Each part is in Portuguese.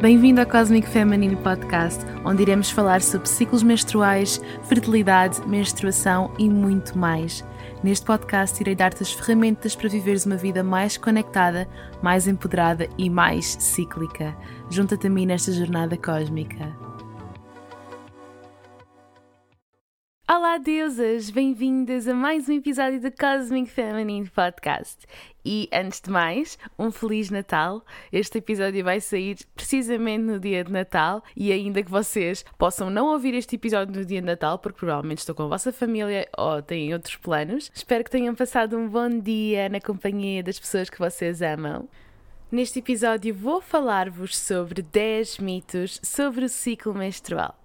Bem-vindo ao Cosmic Feminine Podcast, onde iremos falar sobre ciclos menstruais, fertilidade, menstruação e muito mais. Neste podcast, irei dar-te as ferramentas para viveres uma vida mais conectada, mais empoderada e mais cíclica. Junta-te a mim nesta jornada cósmica. Olá, deusas! Bem-vindas a mais um episódio do Cosmic Feminine Podcast. E antes de mais, um Feliz Natal. Este episódio vai sair precisamente no dia de Natal e ainda que vocês possam não ouvir este episódio no dia de Natal, porque provavelmente estou com a vossa família ou têm outros planos, espero que tenham passado um bom dia na companhia das pessoas que vocês amam. Neste episódio vou falar-vos sobre 10 mitos sobre o ciclo menstrual.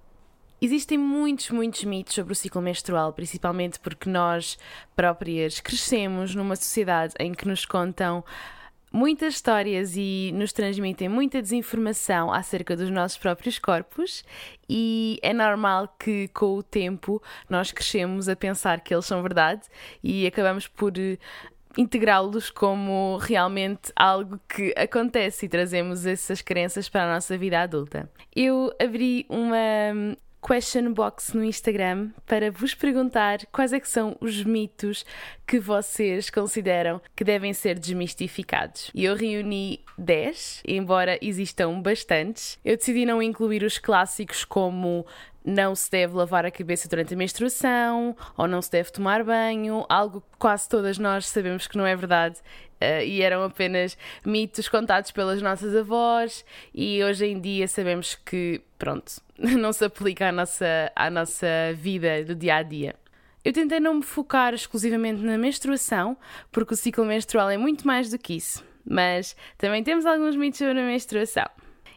Existem muitos, muitos mitos sobre o ciclo menstrual, principalmente porque nós próprias crescemos numa sociedade em que nos contam muitas histórias e nos transmitem muita desinformação acerca dos nossos próprios corpos, e é normal que com o tempo nós crescemos a pensar que eles são verdade e acabamos por eh, integrá-los como realmente algo que acontece e trazemos essas crenças para a nossa vida adulta. Eu abri uma question box no Instagram para vos perguntar quais é que são os mitos que vocês consideram que devem ser desmistificados. E eu reuni 10, embora existam bastantes. Eu decidi não incluir os clássicos como não se deve lavar a cabeça durante a menstruação ou não se deve tomar banho, algo que quase todas nós sabemos que não é verdade uh, e eram apenas mitos contados pelas nossas avós e hoje em dia sabemos que, pronto, não se aplica à nossa, à nossa vida do dia a dia. Eu tentei não me focar exclusivamente na menstruação, porque o ciclo menstrual é muito mais do que isso, mas também temos alguns mitos sobre a menstruação.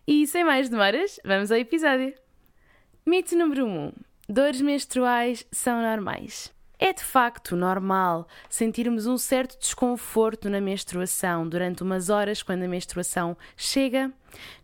E sem mais demoras, vamos ao episódio. Mito número 1: um, Dores menstruais são normais. É de facto normal sentirmos um certo desconforto na menstruação durante umas horas quando a menstruação chega.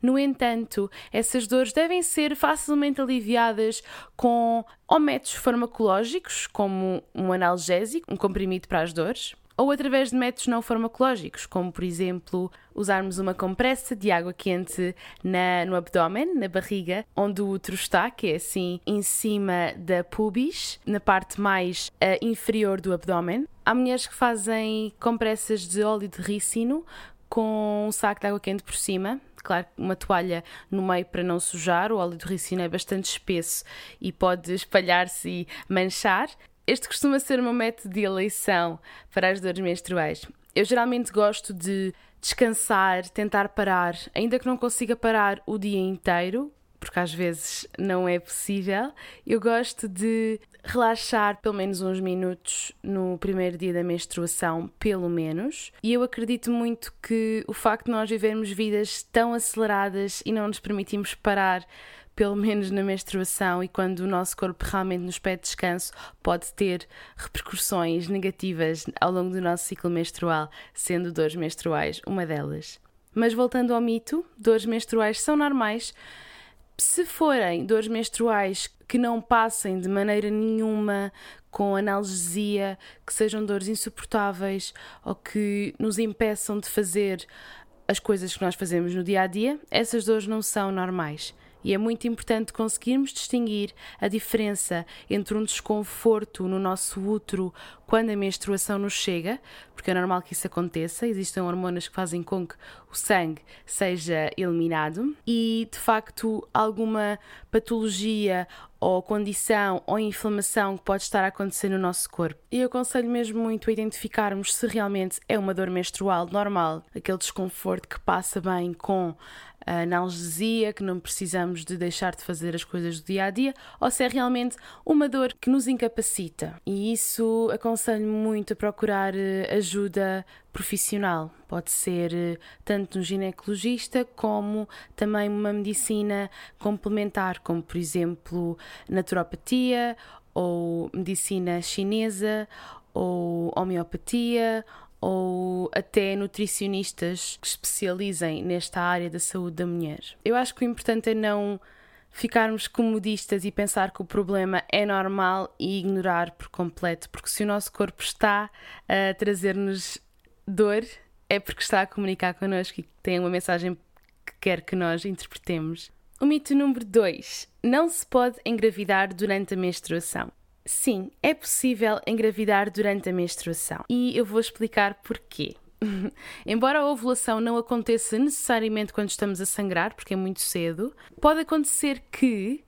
No entanto, essas dores devem ser facilmente aliviadas com ou métodos farmacológicos, como um analgésico, um comprimido para as dores, ou através de métodos não farmacológicos, como por exemplo usarmos uma compressa de água quente na, no abdômen, na barriga, onde o útero está, que é assim em cima da pubis, na parte mais uh, inferior do abdômen. Há mulheres que fazem compressas de óleo de ricino com um saco de água quente por cima, claro, uma toalha no meio para não sujar. O óleo de ricino é bastante espesso e pode espalhar-se e manchar. Este costuma ser o meu método de eleição para as dores menstruais. Eu geralmente gosto de descansar, tentar parar, ainda que não consiga parar o dia inteiro, porque às vezes não é possível. Eu gosto de relaxar pelo menos uns minutos no primeiro dia da menstruação, pelo menos. E eu acredito muito que o facto de nós vivermos vidas tão aceleradas e não nos permitimos parar pelo menos na menstruação e quando o nosso corpo realmente nos pede descanso, pode ter repercussões negativas ao longo do nosso ciclo menstrual, sendo dores menstruais uma delas. Mas voltando ao mito, dores menstruais são normais. Se forem dores menstruais que não passem de maneira nenhuma com analgesia, que sejam dores insuportáveis ou que nos impeçam de fazer as coisas que nós fazemos no dia a dia, essas dores não são normais. E é muito importante conseguirmos distinguir a diferença entre um desconforto no nosso útero quando a menstruação nos chega, porque é normal que isso aconteça, existem hormonas que fazem com que o sangue seja eliminado, e de facto alguma patologia ou condição ou inflamação que pode estar a acontecer no nosso corpo. E eu aconselho mesmo muito a identificarmos se realmente é uma dor menstrual normal, aquele desconforto que passa bem com a analgesia, que não precisamos de deixar de fazer as coisas do dia a dia, ou se é realmente uma dor que nos incapacita. E isso aconselho muito a procurar eh, ajuda profissional. Pode ser eh, tanto um ginecologista como também uma medicina complementar, como por exemplo naturopatia ou medicina chinesa ou homeopatia ou até nutricionistas que especializem nesta área da saúde da mulher. Eu acho que o importante é não ficarmos comodistas e pensar que o problema é normal e ignorar por completo, porque se o nosso corpo está a trazer-nos dor, é porque está a comunicar connosco e tem uma mensagem que quer que nós interpretemos. O mito número 2. Não se pode engravidar durante a menstruação. Sim, é possível engravidar durante a menstruação. E eu vou explicar porquê. Embora a ovulação não aconteça necessariamente quando estamos a sangrar, porque é muito cedo, pode acontecer que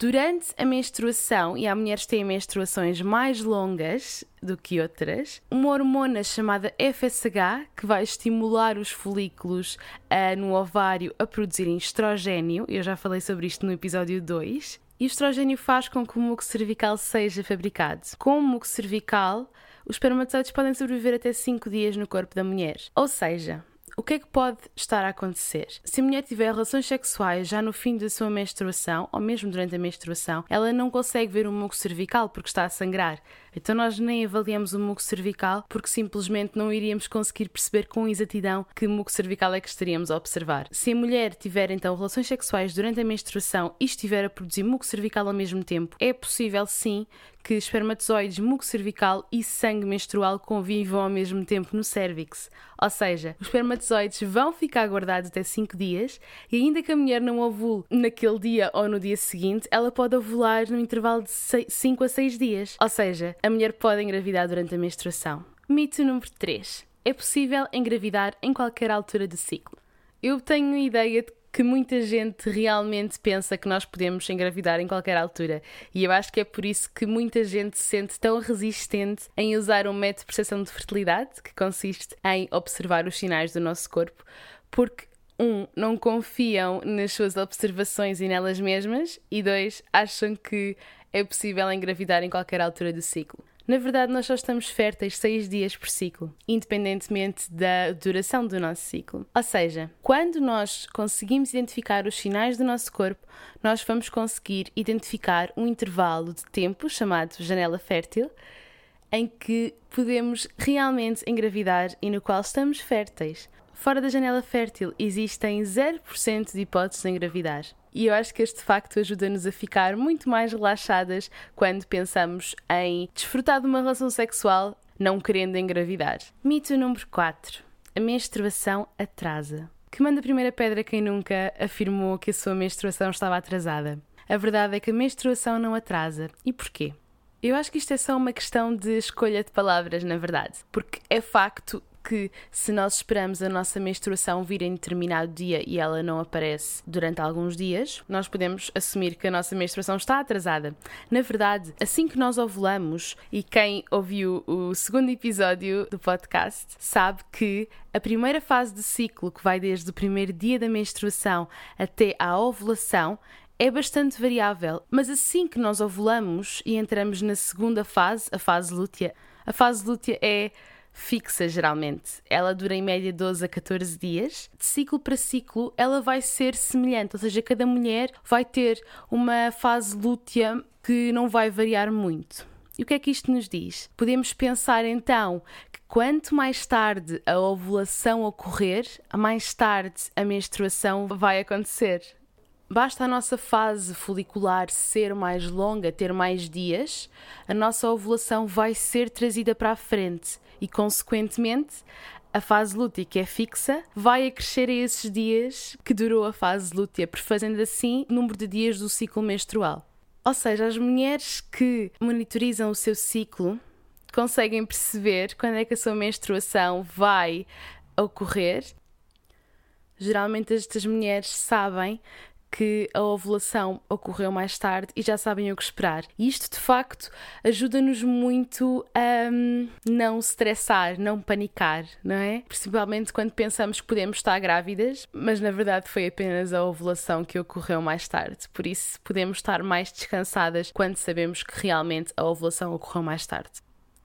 Durante a menstruação, e há mulheres que têm menstruações mais longas do que outras, uma hormona chamada FSH, que vai estimular os folículos uh, no ovário a produzirem estrogênio, eu já falei sobre isto no episódio 2, e o estrogênio faz com que o muco cervical seja fabricado. Com o muco cervical, os espermatozoides podem sobreviver até 5 dias no corpo da mulher. Ou seja, o que é que pode estar a acontecer? Se a mulher tiver relações sexuais já no fim da sua menstruação, ou mesmo durante a menstruação, ela não consegue ver o muco cervical porque está a sangrar. Então nós nem avaliamos o muco cervical porque simplesmente não iríamos conseguir perceber com exatidão que muco cervical é que estaríamos a observar. Se a mulher tiver então relações sexuais durante a menstruação e estiver a produzir muco cervical ao mesmo tempo, é possível sim que espermatozoides, muco cervical e sangue menstrual convivam ao mesmo tempo no cérvix. Ou seja, os espermatozoides vão ficar guardados até 5 dias e ainda que a mulher não ovule naquele dia ou no dia seguinte, ela pode ovular no intervalo de 5 a 6 dias. Ou seja, a mulher pode engravidar durante a menstruação. Mito número 3. É possível engravidar em qualquer altura do ciclo. Eu tenho a ideia de que muita gente realmente pensa que nós podemos engravidar em qualquer altura. E eu acho que é por isso que muita gente se sente tão resistente em usar um método de percepção de fertilidade, que consiste em observar os sinais do nosso corpo, porque um, não confiam nas suas observações e nelas mesmas, e dois, acham que é possível engravidar em qualquer altura do ciclo. Na verdade, nós só estamos férteis seis dias por ciclo, independentemente da duração do nosso ciclo. Ou seja, quando nós conseguimos identificar os sinais do nosso corpo, nós vamos conseguir identificar um intervalo de tempo chamado janela fértil, em que podemos realmente engravidar e no qual estamos férteis. Fora da janela fértil existem 0% de hipóteses de engravidar. E eu acho que este facto ajuda-nos a ficar muito mais relaxadas quando pensamos em desfrutar de uma relação sexual não querendo engravidar. Mito número 4. A menstruação atrasa. Que manda a primeira pedra quem nunca afirmou que a sua menstruação estava atrasada. A verdade é que a menstruação não atrasa. E porquê? Eu acho que isto é só uma questão de escolha de palavras, na verdade. Porque é facto que se nós esperamos a nossa menstruação vir em determinado dia e ela não aparece durante alguns dias, nós podemos assumir que a nossa menstruação está atrasada. Na verdade, assim que nós ovulamos, e quem ouviu o segundo episódio do podcast sabe que a primeira fase do ciclo, que vai desde o primeiro dia da menstruação até à ovulação, é bastante variável, mas assim que nós ovulamos e entramos na segunda fase, a fase lútea, a fase lútea é fixa geralmente. Ela dura em média 12 a 14 dias. De ciclo para ciclo, ela vai ser semelhante, ou seja, cada mulher vai ter uma fase lútea que não vai variar muito. E o que é que isto nos diz? Podemos pensar então que quanto mais tarde a ovulação ocorrer, mais tarde a menstruação vai acontecer. Basta a nossa fase folicular ser mais longa, ter mais dias, a nossa ovulação vai ser trazida para a frente e, consequentemente, a fase lútea que é fixa vai acrescer a esses dias que durou a fase lútea, prefazendo assim o número de dias do ciclo menstrual. Ou seja, as mulheres que monitorizam o seu ciclo conseguem perceber quando é que a sua menstruação vai ocorrer. Geralmente estas mulheres sabem que a ovulação ocorreu mais tarde e já sabem o que esperar. E isto, de facto, ajuda-nos muito a um, não estressar, não panicar, não é? Principalmente quando pensamos que podemos estar grávidas, mas na verdade foi apenas a ovulação que ocorreu mais tarde. Por isso, podemos estar mais descansadas quando sabemos que realmente a ovulação ocorreu mais tarde.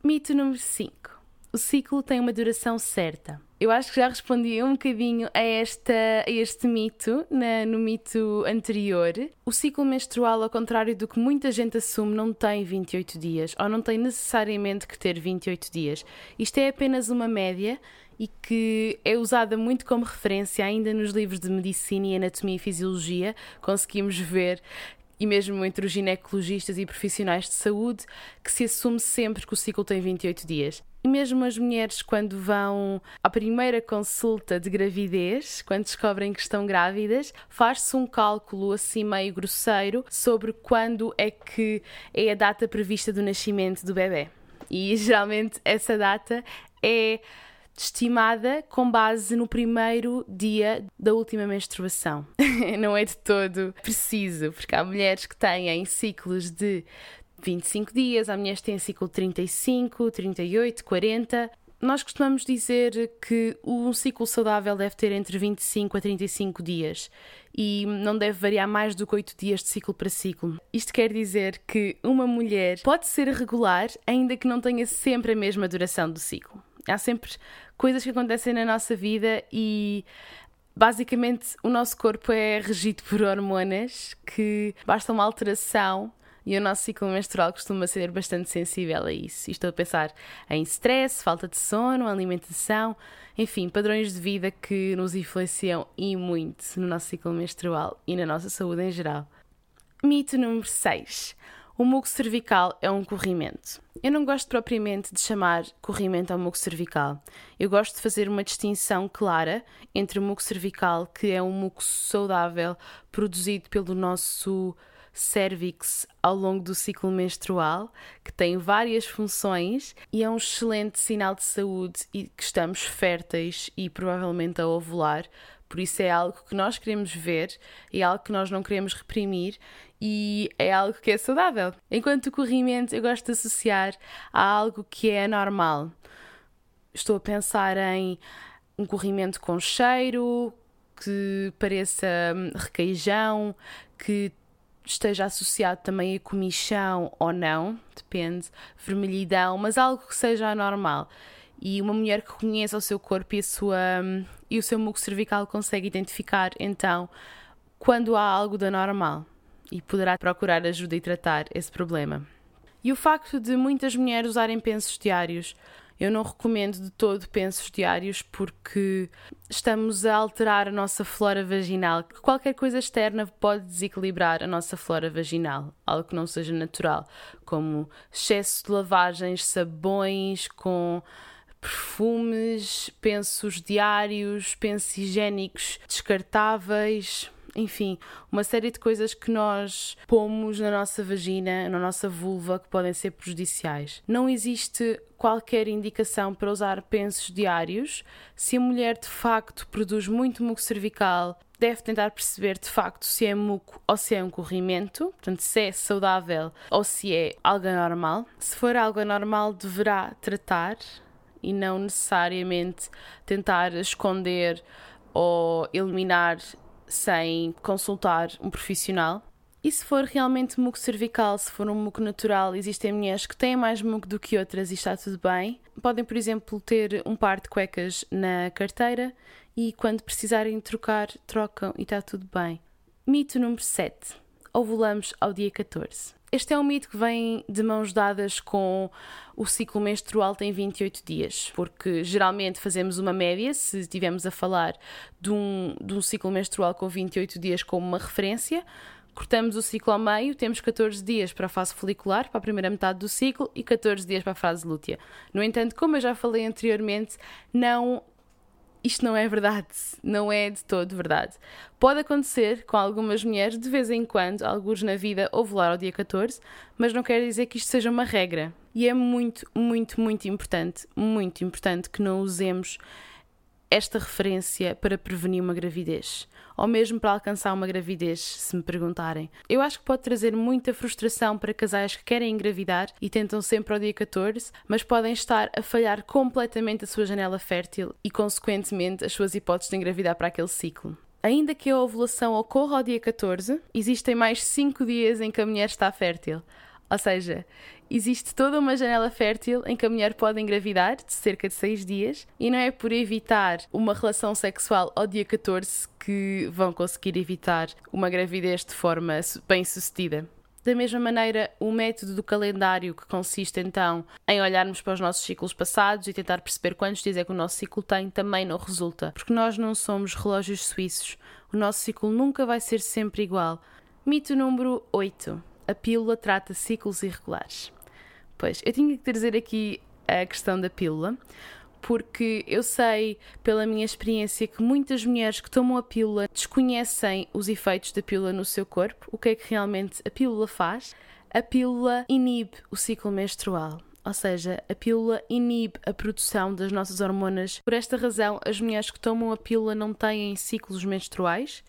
Mito número 5. O ciclo tem uma duração certa. Eu acho que já respondi um bocadinho a, esta, a este mito, na, no mito anterior. O ciclo menstrual, ao contrário do que muita gente assume, não tem 28 dias, ou não tem necessariamente que ter 28 dias. Isto é apenas uma média e que é usada muito como referência ainda nos livros de medicina e anatomia e fisiologia. Conseguimos ver e mesmo entre os ginecologistas e profissionais de saúde, que se assume sempre que o ciclo tem 28 dias. E mesmo as mulheres, quando vão à primeira consulta de gravidez, quando descobrem que estão grávidas, faz-se um cálculo assim meio grosseiro sobre quando é que é a data prevista do nascimento do bebê. E geralmente essa data é estimada com base no primeiro dia da última menstruação. Não é de todo preciso, porque há mulheres que têm ciclos de 25 dias, há mulheres que têm ciclo 35, 38, 40. Nós costumamos dizer que um ciclo saudável deve ter entre 25 a 35 dias e não deve variar mais do que 8 dias de ciclo para ciclo. Isto quer dizer que uma mulher pode ser regular ainda que não tenha sempre a mesma duração do ciclo. Há sempre coisas que acontecem na nossa vida e basicamente o nosso corpo é regido por hormonas que basta uma alteração e o nosso ciclo menstrual costuma ser bastante sensível a isso. estou a pensar em stress, falta de sono, alimentação, enfim, padrões de vida que nos influenciam e muito no nosso ciclo menstrual e na nossa saúde em geral. Mito número 6. O muco cervical é um corrimento. Eu não gosto propriamente de chamar corrimento ao muco cervical. Eu gosto de fazer uma distinção clara entre o muco cervical, que é um muco saudável produzido pelo nosso cervix ao longo do ciclo menstrual, que tem várias funções e é um excelente sinal de saúde e que estamos férteis e provavelmente a ovular. Por isso é algo que nós queremos ver é algo que nós não queremos reprimir e é algo que é saudável. Enquanto o corrimento eu gosto de associar a algo que é normal. Estou a pensar em um corrimento com cheiro, que pareça hum, requeijão, que esteja associado também a comichão ou não, depende, vermelhidão, mas algo que seja anormal. E uma mulher que conheça o seu corpo e, sua, e o seu muco cervical consegue identificar então quando há algo de anormal e poderá procurar ajuda e tratar esse problema. E o facto de muitas mulheres usarem pensos diários eu não recomendo de todo pensos diários porque estamos a alterar a nossa flora vaginal. Qualquer coisa externa pode desequilibrar a nossa flora vaginal, algo que não seja natural, como excesso de lavagens, sabões com perfumes, pensos diários, pensos higiênicos descartáveis, enfim, uma série de coisas que nós pomos na nossa vagina, na nossa vulva, que podem ser prejudiciais. Não existe qualquer indicação para usar pensos diários. Se a mulher de facto produz muito muco cervical, deve tentar perceber de facto se é muco ou se é um corrimento, portanto, se é saudável ou se é algo anormal. Se for algo anormal, deverá tratar e não necessariamente tentar esconder ou eliminar sem consultar um profissional. E se for realmente muco cervical, se for um muco natural, existem mulheres que têm mais muco do que outras e está tudo bem. Podem, por exemplo, ter um par de cuecas na carteira e quando precisarem trocar, trocam e está tudo bem. Mito número 7. Ovulamos ao dia 14. Este é um mito que vem de mãos dadas com o ciclo menstrual tem 28 dias, porque geralmente fazemos uma média, se estivermos a falar de um, de um ciclo menstrual com 28 dias como uma referência, cortamos o ciclo ao meio, temos 14 dias para a fase folicular, para a primeira metade do ciclo, e 14 dias para a fase lútea. No entanto, como eu já falei anteriormente, não isto não é verdade, não é de todo verdade. Pode acontecer com algumas mulheres de vez em quando, alguns na vida, ovular ao dia 14, mas não quer dizer que isto seja uma regra. E é muito, muito, muito importante, muito importante que não usemos esta referência para prevenir uma gravidez, ou mesmo para alcançar uma gravidez, se me perguntarem. Eu acho que pode trazer muita frustração para casais que querem engravidar e tentam sempre ao dia 14, mas podem estar a falhar completamente a sua janela fértil e, consequentemente, as suas hipóteses de engravidar para aquele ciclo. Ainda que a ovulação ocorra ao dia 14, existem mais 5 dias em que a mulher está fértil. Ou seja, existe toda uma janela fértil em que a mulher pode engravidar, de cerca de 6 dias, e não é por evitar uma relação sexual ao dia 14 que vão conseguir evitar uma gravidez de forma bem sucedida. Da mesma maneira, o método do calendário, que consiste então em olharmos para os nossos ciclos passados e tentar perceber quantos dias é que o nosso ciclo tem, também não resulta, porque nós não somos relógios suíços. O nosso ciclo nunca vai ser sempre igual. Mito número 8 a pílula trata ciclos irregulares. Pois, eu tinha que trazer aqui a questão da pílula, porque eu sei pela minha experiência que muitas mulheres que tomam a pílula desconhecem os efeitos da pílula no seu corpo, o que é que realmente a pílula faz. A pílula inibe o ciclo menstrual. Ou seja, a pílula inibe a produção das nossas hormonas. Por esta razão, as mulheres que tomam a pílula não têm ciclos menstruais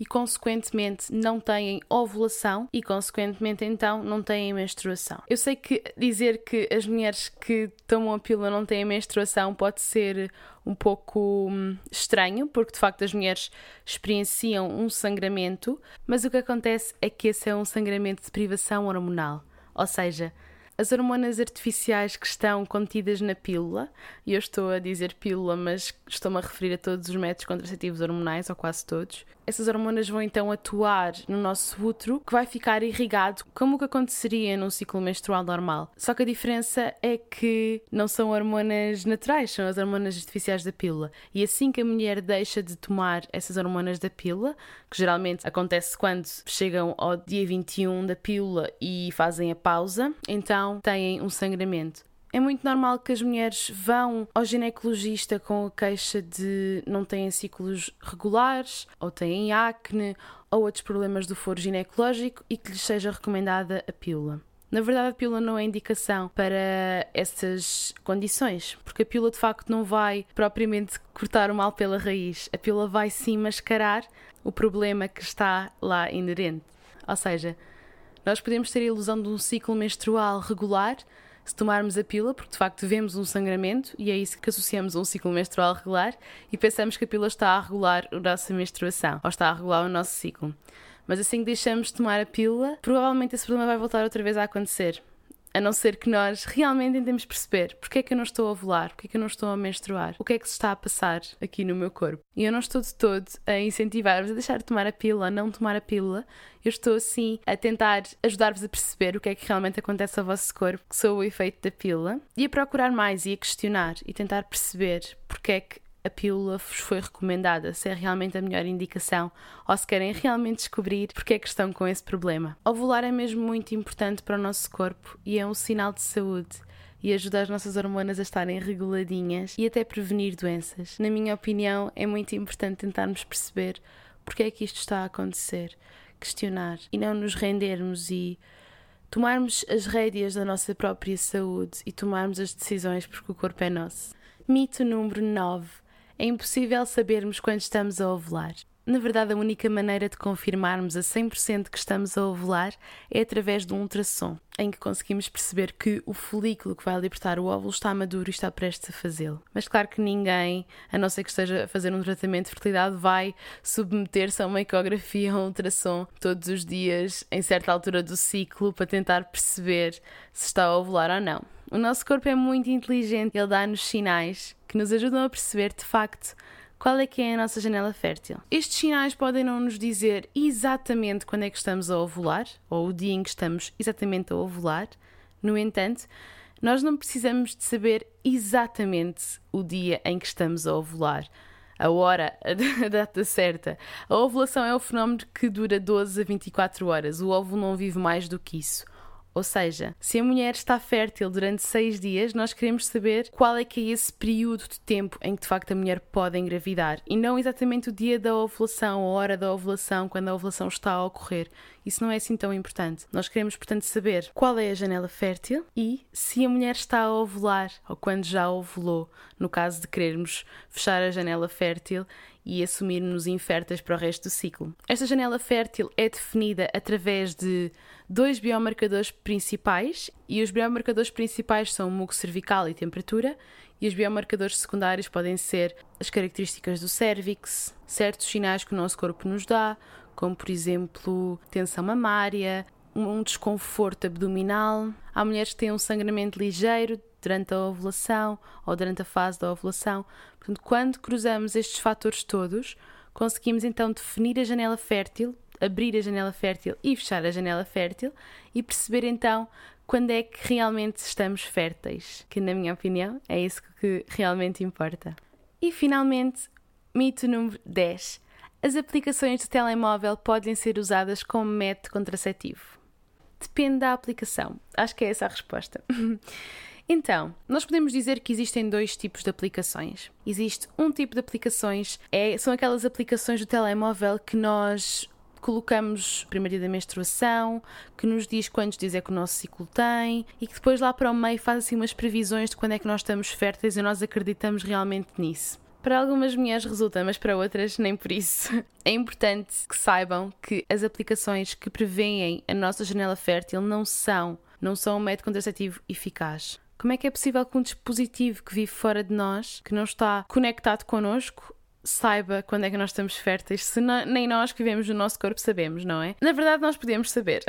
e, consequentemente, não têm ovulação e, consequentemente, então, não têm menstruação. Eu sei que dizer que as mulheres que tomam a pílula não têm menstruação pode ser um pouco hum, estranho, porque de facto as mulheres experienciam um sangramento, mas o que acontece é que esse é um sangramento de privação hormonal. Ou seja, as hormonas artificiais que estão contidas na pílula, e eu estou a dizer pílula, mas estou-me a referir a todos os métodos contraceptivos hormonais, ou quase todos, essas hormonas vão então atuar no nosso útero, que vai ficar irrigado, como o que aconteceria num ciclo menstrual normal. Só que a diferença é que não são hormonas naturais, são as hormonas artificiais da pílula. E assim que a mulher deixa de tomar essas hormonas da pílula, que geralmente acontece quando chegam ao dia 21 da pílula e fazem a pausa, então têm um sangramento. É muito normal que as mulheres vão ao ginecologista com a queixa de não têm ciclos regulares, ou têm acne, ou outros problemas do foro ginecológico e que lhes seja recomendada a pílula. Na verdade, a pílula não é indicação para essas condições, porque a pílula de facto não vai propriamente cortar o mal pela raiz. A pílula vai sim mascarar o problema que está lá inerente. Ou seja, nós podemos ter a ilusão de um ciclo menstrual regular se tomarmos a pílula, porque de facto vemos um sangramento e é isso que associamos a um ciclo menstrual regular e pensamos que a pílula está a regular a nossa menstruação ou está a regular o nosso ciclo. Mas assim que deixamos de tomar a pílula, provavelmente esse problema vai voltar outra vez a acontecer. A não ser que nós realmente tentemos perceber porque é que eu não estou a ovular, porque é que eu não estou a menstruar, o que é que se está a passar aqui no meu corpo. E eu não estou de todo a incentivar-vos a deixar de tomar a pílula, a não tomar a pílula. Eu estou sim a tentar ajudar-vos a perceber o que é que realmente acontece ao vosso corpo, que sou o efeito da pílula, e a procurar mais e a questionar e tentar perceber porque é que a pílula vos foi recomendada, se é realmente a melhor indicação ou se querem realmente descobrir porque é que estão com esse problema. Ovular é mesmo muito importante para o nosso corpo e é um sinal de saúde e ajuda as nossas hormonas a estarem reguladinhas e até prevenir doenças. Na minha opinião, é muito importante tentarmos perceber porque é que isto está a acontecer, questionar e não nos rendermos e tomarmos as rédeas da nossa própria saúde e tomarmos as decisões porque o corpo é nosso. Mito número 9 é impossível sabermos quando estamos a ovular. Na verdade, a única maneira de confirmarmos a 100% que estamos a ovular é através de um ultrassom, em que conseguimos perceber que o folículo que vai libertar o óvulo está maduro e está prestes a fazê-lo. Mas claro que ninguém, a não ser que esteja a fazer um tratamento de fertilidade, vai submeter-se a uma ecografia ou um ultrassom todos os dias, em certa altura do ciclo, para tentar perceber se está a ovular ou não. O nosso corpo é muito inteligente, ele dá-nos sinais que nos ajudam a perceber de facto qual é que é a nossa janela fértil. Estes sinais podem não nos dizer exatamente quando é que estamos a ovular, ou o dia em que estamos exatamente a ovular. No entanto, nós não precisamos de saber exatamente o dia em que estamos a ovular, a hora, a data certa. A ovulação é o fenómeno que dura 12 a 24 horas. O óvulo não vive mais do que isso. Ou seja, se a mulher está fértil durante seis dias, nós queremos saber qual é que é esse período de tempo em que de facto a mulher pode engravidar e não exatamente o dia da ovulação, a hora da ovulação, quando a ovulação está a ocorrer. Isso não é assim tão importante. Nós queremos, portanto, saber qual é a janela fértil e se a mulher está a ovular ou quando já ovulou, no caso de querermos fechar a janela fértil e assumir-nos inférteis para o resto do ciclo. Esta janela fértil é definida através de dois biomarcadores principais, e os biomarcadores principais são o muco cervical e temperatura, e os biomarcadores secundários podem ser as características do cérvix, certos sinais que o nosso corpo nos dá, como por exemplo tensão mamária, um desconforto abdominal. Há mulheres que têm um sangramento ligeiro durante a ovulação ou durante a fase da ovulação. Portanto, quando cruzamos estes fatores todos, conseguimos então definir a janela fértil, abrir a janela fértil e fechar a janela fértil e perceber então quando é que realmente estamos férteis, que na minha opinião é isso que realmente importa. E finalmente, mito número 10. As aplicações de telemóvel podem ser usadas como método contraceptivo. Depende da aplicação. Acho que é essa a resposta. Então, nós podemos dizer que existem dois tipos de aplicações. Existe um tipo de aplicações, é, são aquelas aplicações do telemóvel que nós colocamos primeiro dia da menstruação, que nos diz quantos dias é que o nosso ciclo tem e que depois lá para o meio faz assim umas previsões de quando é que nós estamos férteis e nós acreditamos realmente nisso. Para algumas mulheres resulta, mas para outras nem por isso. É importante que saibam que as aplicações que preveem a nossa janela fértil não são, não são um método contraceptivo eficaz. Como é que é possível que um dispositivo que vive fora de nós, que não está conectado connosco, saiba quando é que nós estamos férteis, se não, nem nós que vivemos no nosso corpo sabemos, não é? Na verdade, nós podemos saber.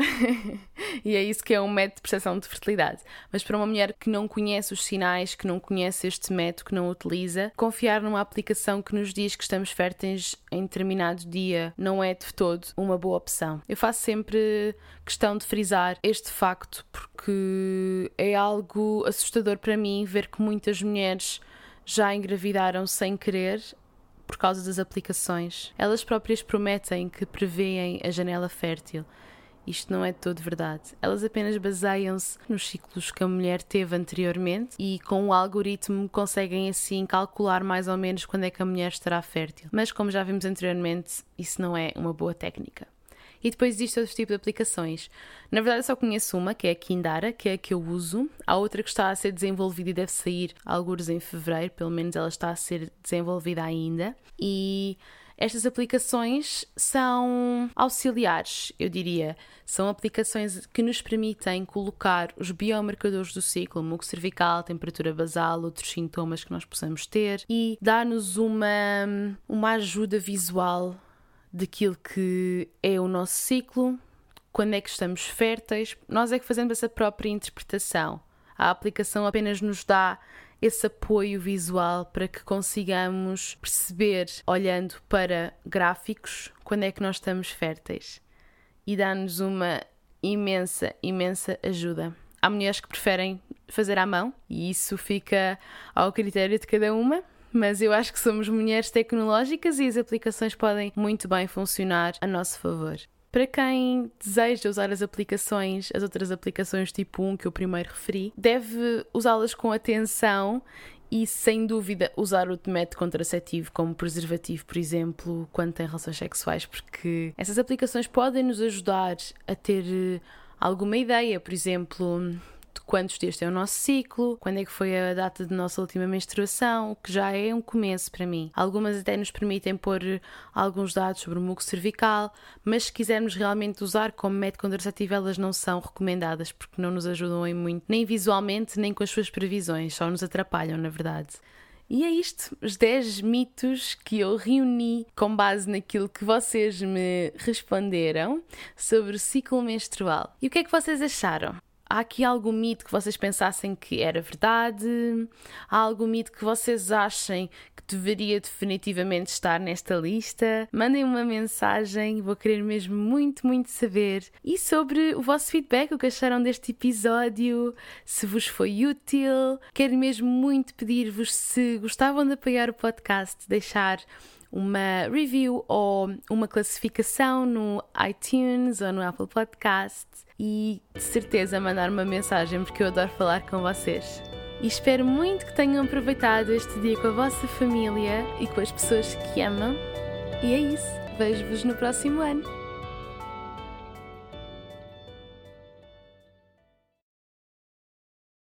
e é isso que é um método de percepção de fertilidade. Mas para uma mulher que não conhece os sinais, que não conhece este método, que não utiliza, confiar numa aplicação que nos diz que estamos férteis em determinado dia não é de todo uma boa opção. Eu faço sempre questão de frisar este facto porque é algo assustador para mim ver que muitas mulheres já engravidaram sem querer por causa das aplicações. Elas próprias prometem que preveem a janela fértil. Isto não é de todo verdade. Elas apenas baseiam-se nos ciclos que a mulher teve anteriormente e com o algoritmo conseguem assim calcular mais ou menos quando é que a mulher estará fértil. Mas como já vimos anteriormente, isso não é uma boa técnica. E depois existe outro tipo de aplicações. Na verdade, eu só conheço uma, que é a Kindara, que é a que eu uso. Há outra que está a ser desenvolvida e deve sair alguns em fevereiro, pelo menos ela está a ser desenvolvida ainda. E estas aplicações são auxiliares, eu diria. São aplicações que nos permitem colocar os biomarcadores do ciclo, muco cervical, temperatura basal, outros sintomas que nós possamos ter e dar-nos uma, uma ajuda visual daquilo que é o nosso ciclo, quando é que estamos férteis, nós é que fazemos essa própria interpretação. A aplicação apenas nos dá esse apoio visual para que consigamos perceber, olhando para gráficos, quando é que nós estamos férteis. E dá-nos uma imensa, imensa ajuda. Há mulheres que preferem fazer à mão e isso fica ao critério de cada uma mas eu acho que somos mulheres tecnológicas e as aplicações podem muito bem funcionar a nosso favor. Para quem deseja usar as aplicações, as outras aplicações tipo 1 que eu primeiro referi, deve usá-las com atenção e, sem dúvida, usar o método contraceptivo como preservativo, por exemplo, quando tem relações sexuais, porque essas aplicações podem nos ajudar a ter eh, alguma ideia, por exemplo, quantos dias tem o nosso ciclo, quando é que foi a data de nossa última menstruação, que já é um começo para mim. Algumas até nos permitem pôr alguns dados sobre o muco cervical, mas se quisermos realmente usar como método contraceptivo, elas não são recomendadas porque não nos ajudam em muito, nem visualmente, nem com as suas previsões, só nos atrapalham, na verdade. E é isto, os 10 mitos que eu reuni com base naquilo que vocês me responderam sobre o ciclo menstrual. E o que é que vocês acharam? Há aqui algum mito que vocês pensassem que era verdade? Há algum mito que vocês achem que deveria definitivamente estar nesta lista? Mandem uma mensagem, vou querer mesmo muito, muito saber. E sobre o vosso feedback, o que acharam deste episódio, se vos foi útil. Quero mesmo muito pedir-vos se gostavam de apoiar o podcast, deixar uma review ou uma classificação no iTunes ou no Apple Podcast e de certeza mandar uma mensagem porque eu adoro falar com vocês. E espero muito que tenham aproveitado este dia com a vossa família e com as pessoas que amam. E é isso. Vejo-vos no próximo ano.